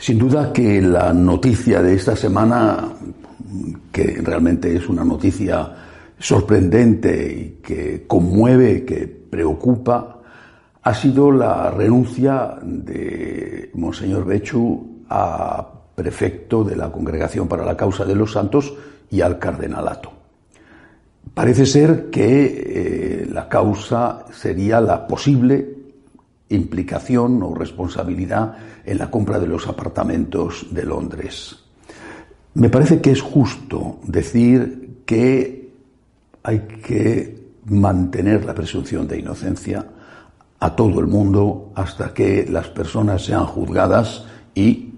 Sin duda que la noticia de esta semana, que realmente es una noticia sorprendente y que conmueve, que preocupa, ha sido la renuncia de Monseñor Bechu a prefecto de la Congregación para la Causa de los Santos y al cardenalato. Parece ser que eh, la causa sería la posible implicación o responsabilidad en la compra de los apartamentos de Londres. Me parece que es justo decir que hay que mantener la presunción de inocencia a todo el mundo hasta que las personas sean juzgadas y,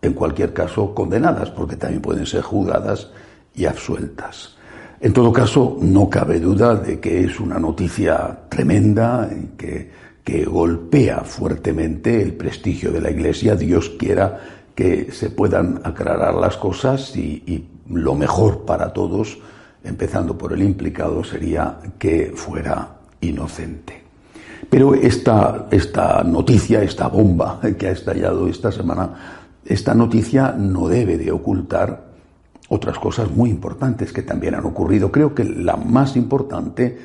en cualquier caso, condenadas, porque también pueden ser juzgadas y absueltas. En todo caso, no cabe duda de que es una noticia tremenda y que que golpea fuertemente el prestigio de la Iglesia. Dios quiera que se puedan aclarar las cosas y, lo mejor para todos, empezando por el implicado, sería que fuera inocente. Pero esta, esta noticia, esta bomba que ha estallado esta semana, esta noticia no debe de ocultar otras cosas muy importantes que también han ocurrido. Creo que la más importante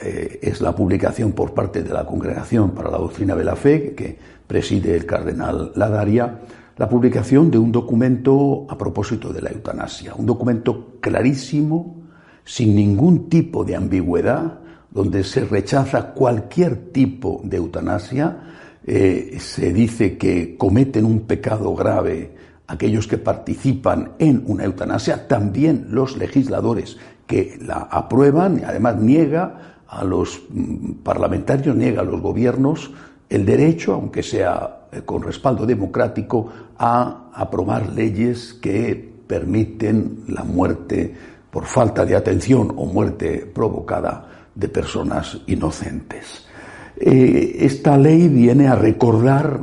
eh, es la publicación por parte de la Congregación para la Doctrina de la Fe, que preside el cardenal Ladaria, la publicación de un documento a propósito de la eutanasia, un documento clarísimo, sin ningún tipo de ambigüedad, donde se rechaza cualquier tipo de eutanasia, eh, se dice que cometen un pecado grave aquellos que participan en una eutanasia, también los legisladores que la aprueban y además niega a los mm, parlamentarios, niega a los gobiernos el derecho, aunque sea eh, con respaldo democrático, a aprobar leyes que permiten la muerte por falta de atención o muerte provocada de personas inocentes. Eh, esta ley viene a recordar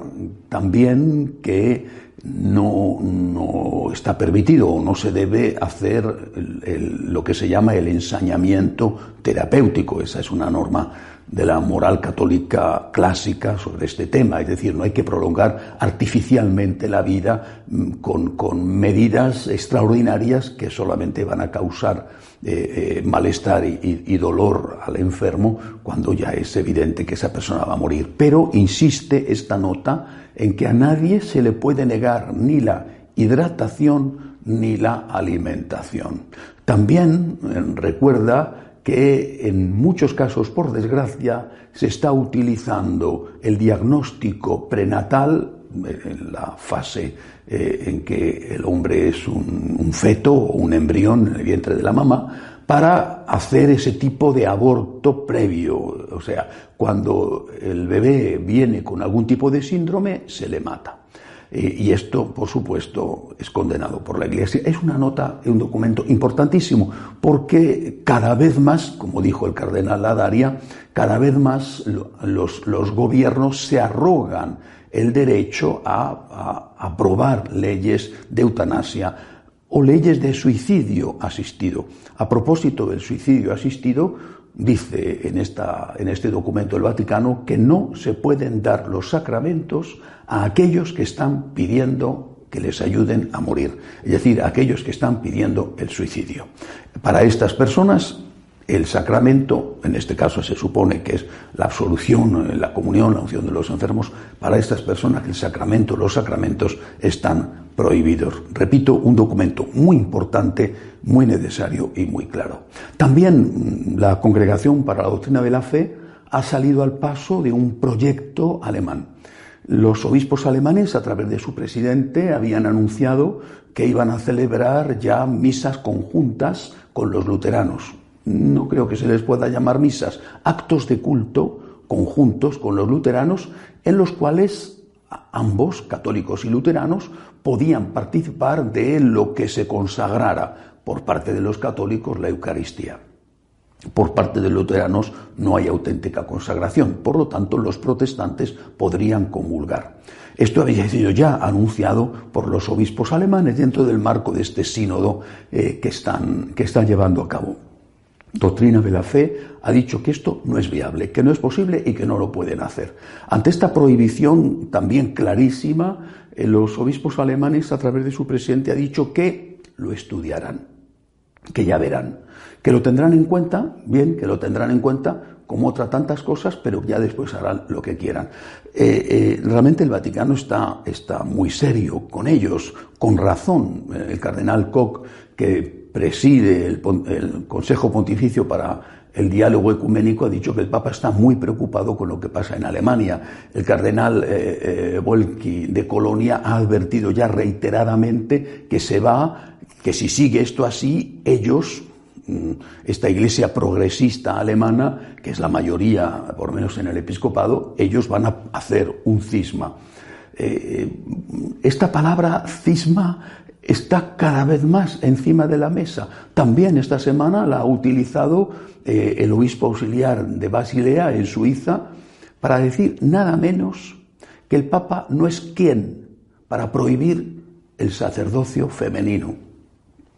también que no, no, está permitido o no se debe hacer lo que se llama el ensañamiento terapéutico. Esa es una norma de la moral católica clásica sobre este tema. Es decir, no hay que prolongar artificialmente la vida mm, con, medidas extraordinarias que solamente van a causar eh, eh, malestar y, y dolor al enfermo cuando ya es evidente que esa persona va a morir. Pero insiste esta nota en que a nadie se le puede negar ni la hidratación ni la alimentación. También eh, recuerda que en muchos casos, por desgracia, se está utilizando el diagnóstico prenatal en la fase eh, en que el hombre es un, un, feto o un embrión en el vientre de la mamá, para hacer ese tipo de aborto previo. O sea, cuando el bebé viene con algún tipo de síndrome, se le mata. Y esto, por supuesto, es condenado por la Iglesia. Es una nota, un documento importantísimo, porque cada vez más, como dijo el cardenal Ladaria, cada vez más los, los gobiernos se arrogan el derecho a aprobar leyes de eutanasia o leyes de suicidio asistido. A propósito del suicidio asistido, dice en, esta, en este documento del Vaticano que no se pueden dar los sacramentos a aquellos que están pidiendo que les ayuden a morir, es decir, a aquellos que están pidiendo el suicidio. Para estas personas el sacramento, en este caso se supone que es la absolución, la comunión, la unción de los enfermos, para estas personas el sacramento, los sacramentos están prohibidos. Repito, un documento muy importante, muy necesario y muy claro. También mm, la Congregación para la Doctrina de la Fe ha salido al paso de un proyecto alemán. Los obispos alemanes, a través de su presidente, habían anunciado que iban a celebrar ya misas conjuntas con los luteranos no creo que se les pueda llamar misas, actos de culto conjuntos con los luteranos en los cuales ambos, católicos y luteranos, podían participar de lo que se consagrara por parte de los católicos la Eucaristía. Por parte de los luteranos no hay auténtica consagración, por lo tanto los protestantes podrían comulgar. Esto había sido ya anunciado por los obispos alemanes dentro del marco de este sínodo eh, que, están, que están llevando a cabo. Doctrina de la Fe ha dicho que esto no es viable, que no es posible y que no lo pueden hacer. Ante esta prohibición también clarísima, eh, los obispos alemanes, a través de su presidente, ha dicho que lo estudiarán, que ya verán, que lo tendrán en cuenta, bien, que lo tendrán en cuenta, como otras tantas cosas, pero ya después harán lo que quieran. Eh, eh, realmente el Vaticano está, está muy serio con ellos, con razón. El cardenal Koch, que preside el, Consejo Pontificio para el diálogo ecuménico, ha dicho que el Papa está muy preocupado con lo que pasa en Alemania. El cardenal eh, eh de Colonia ha advertido ya reiteradamente que se va, que si sigue esto así, ellos Mm, esta iglesia progresista alemana, que es la mayoría, por lo menos en el episcopado, ellos van a hacer un cisma. Eh, esta palabra cisma está cada vez más encima de la mesa. También esta semana la ha utilizado eh, el obispo auxiliar de Basilea en Suiza para decir nada menos que el Papa no es quien para prohibir el sacerdocio femenino.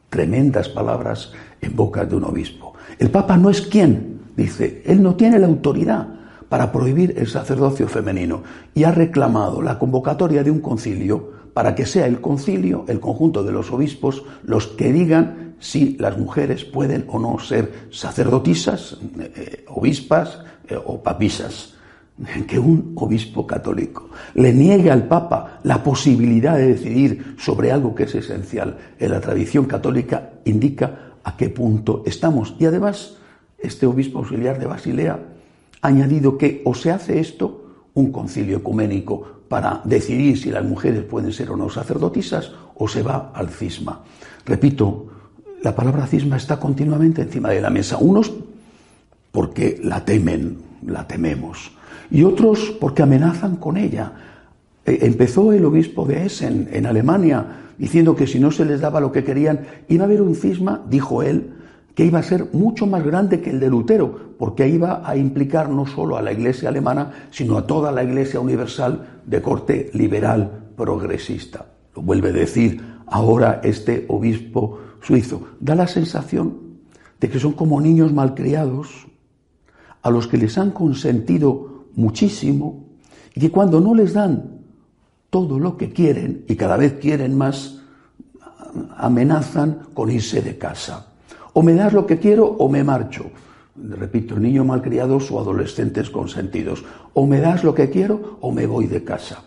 Tremendas palabras en boca de un obispo. El Papa no es quien, dice, él no tiene la autoridad para prohibir el sacerdocio femenino y ha reclamado la convocatoria de un concilio para que sea el concilio, el conjunto de los obispos, los que digan si las mujeres pueden o no ser sacerdotisas, eh, obispas eh, o papisas que un obispo católico le niegue al Papa la posibilidad de decidir sobre algo que es esencial en la tradición católica indica a qué punto estamos. Y además, este obispo auxiliar de Basilea ha añadido que o se hace esto, un concilio ecuménico para decidir si las mujeres pueden ser o no sacerdotisas, o se va al cisma. Repito, la palabra cisma está continuamente encima de la mesa. Unos porque la temen, la tememos y otros porque amenazan con ella. E, empezó el obispo de Essen, en Alemania, diciendo que si no se les daba lo que querían, iba a haber un cisma, dijo él, que iba a ser mucho más grande que el de Lutero, porque iba a implicar no solo a la Iglesia alemana, sino a toda la Iglesia universal de corte liberal progresista. Lo vuelve a decir ahora este obispo suizo. Da la sensación de que son como niños malcriados a los que les han consentido muchísimo y que cuando no les dan todo lo que quieren y cada vez quieren más, amenazan con irse de casa. O me das lo que quiero o me marcho. Repito, niños malcriados o adolescentes consentidos. O me das lo que quiero o me voy de casa.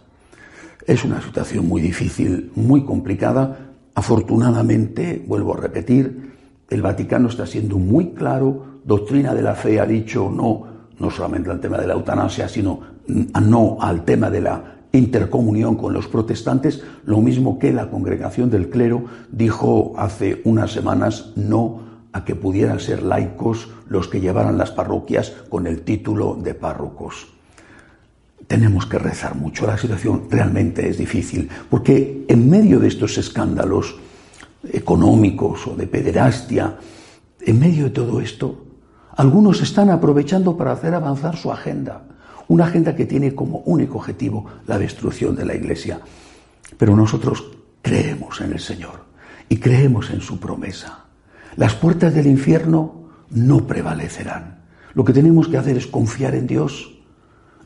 Es una situación muy difícil, muy complicada. Afortunadamente, vuelvo a repetir, el Vaticano está siendo muy claro, doctrina de la fe ha dicho no no solamente al tema de la eutanasia, sino no al tema de la intercomunión con los protestantes, lo mismo que la congregación del clero dijo hace unas semanas no a que pudieran ser laicos los que llevaran las parroquias con el título de párrocos. Tenemos que rezar mucho, la situación realmente es difícil, porque en medio de estos escándalos económicos o de pederastia, en medio de todo esto, algunos están aprovechando para hacer avanzar su agenda, una agenda que tiene como único objetivo la destrucción de la Iglesia. Pero nosotros creemos en el Señor y creemos en su promesa. Las puertas del infierno no prevalecerán. Lo que tenemos que hacer es confiar en Dios,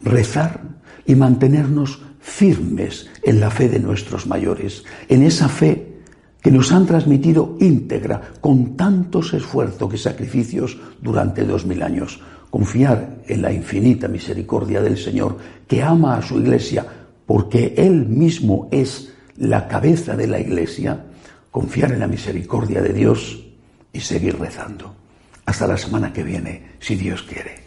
rezar y mantenernos firmes en la fe de nuestros mayores, en esa fe que nos han transmitido íntegra, con tantos esfuerzos y sacrificios durante dos mil años. Confiar en la infinita misericordia del Señor, que ama a su iglesia porque Él mismo es la cabeza de la iglesia, confiar en la misericordia de Dios y seguir rezando. Hasta la semana que viene, si Dios quiere.